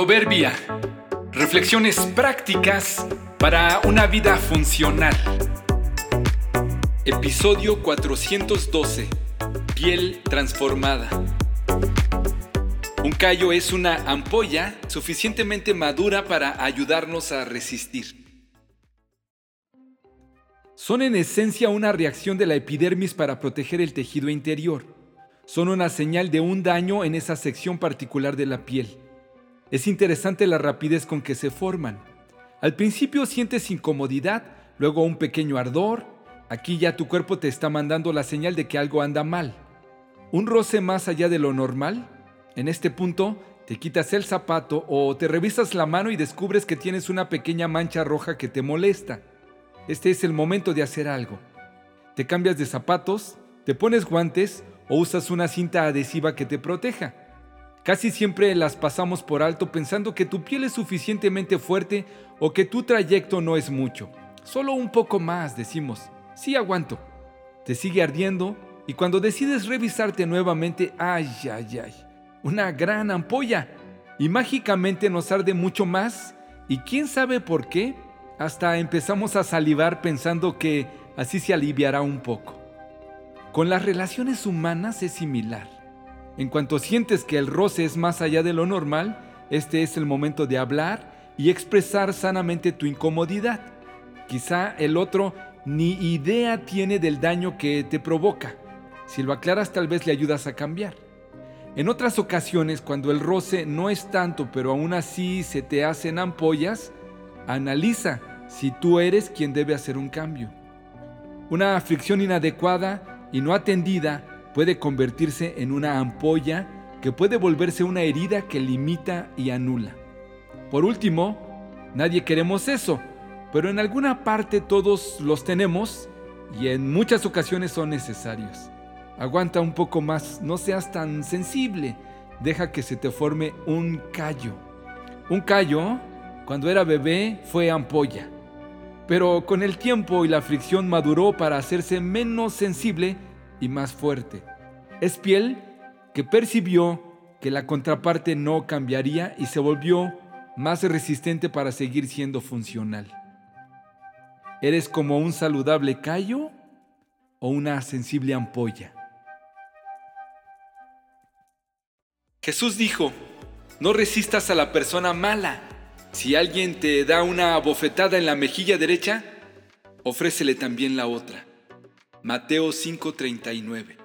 Proverbia. Reflexiones prácticas para una vida funcional. Episodio 412. Piel transformada. Un callo es una ampolla suficientemente madura para ayudarnos a resistir. Son en esencia una reacción de la epidermis para proteger el tejido interior. Son una señal de un daño en esa sección particular de la piel. Es interesante la rapidez con que se forman. Al principio sientes incomodidad, luego un pequeño ardor. Aquí ya tu cuerpo te está mandando la señal de que algo anda mal. Un roce más allá de lo normal. En este punto, te quitas el zapato o te revisas la mano y descubres que tienes una pequeña mancha roja que te molesta. Este es el momento de hacer algo. Te cambias de zapatos, te pones guantes o usas una cinta adhesiva que te proteja. Casi siempre las pasamos por alto pensando que tu piel es suficientemente fuerte o que tu trayecto no es mucho. Solo un poco más, decimos. Sí aguanto. Te sigue ardiendo y cuando decides revisarte nuevamente, ay, ay, ay, una gran ampolla. Y mágicamente nos arde mucho más y quién sabe por qué, hasta empezamos a salivar pensando que así se aliviará un poco. Con las relaciones humanas es similar. En cuanto sientes que el roce es más allá de lo normal, este es el momento de hablar y expresar sanamente tu incomodidad. Quizá el otro ni idea tiene del daño que te provoca. Si lo aclaras tal vez le ayudas a cambiar. En otras ocasiones, cuando el roce no es tanto, pero aún así se te hacen ampollas, analiza si tú eres quien debe hacer un cambio. Una aflicción inadecuada y no atendida puede convertirse en una ampolla que puede volverse una herida que limita y anula. Por último, nadie queremos eso, pero en alguna parte todos los tenemos y en muchas ocasiones son necesarios. Aguanta un poco más, no seas tan sensible, deja que se te forme un callo. Un callo, cuando era bebé, fue ampolla, pero con el tiempo y la fricción maduró para hacerse menos sensible y más fuerte. Es piel que percibió que la contraparte no cambiaría y se volvió más resistente para seguir siendo funcional. ¿Eres como un saludable callo o una sensible ampolla? Jesús dijo, no resistas a la persona mala. Si alguien te da una bofetada en la mejilla derecha, ofrécele también la otra. Mateo 5:39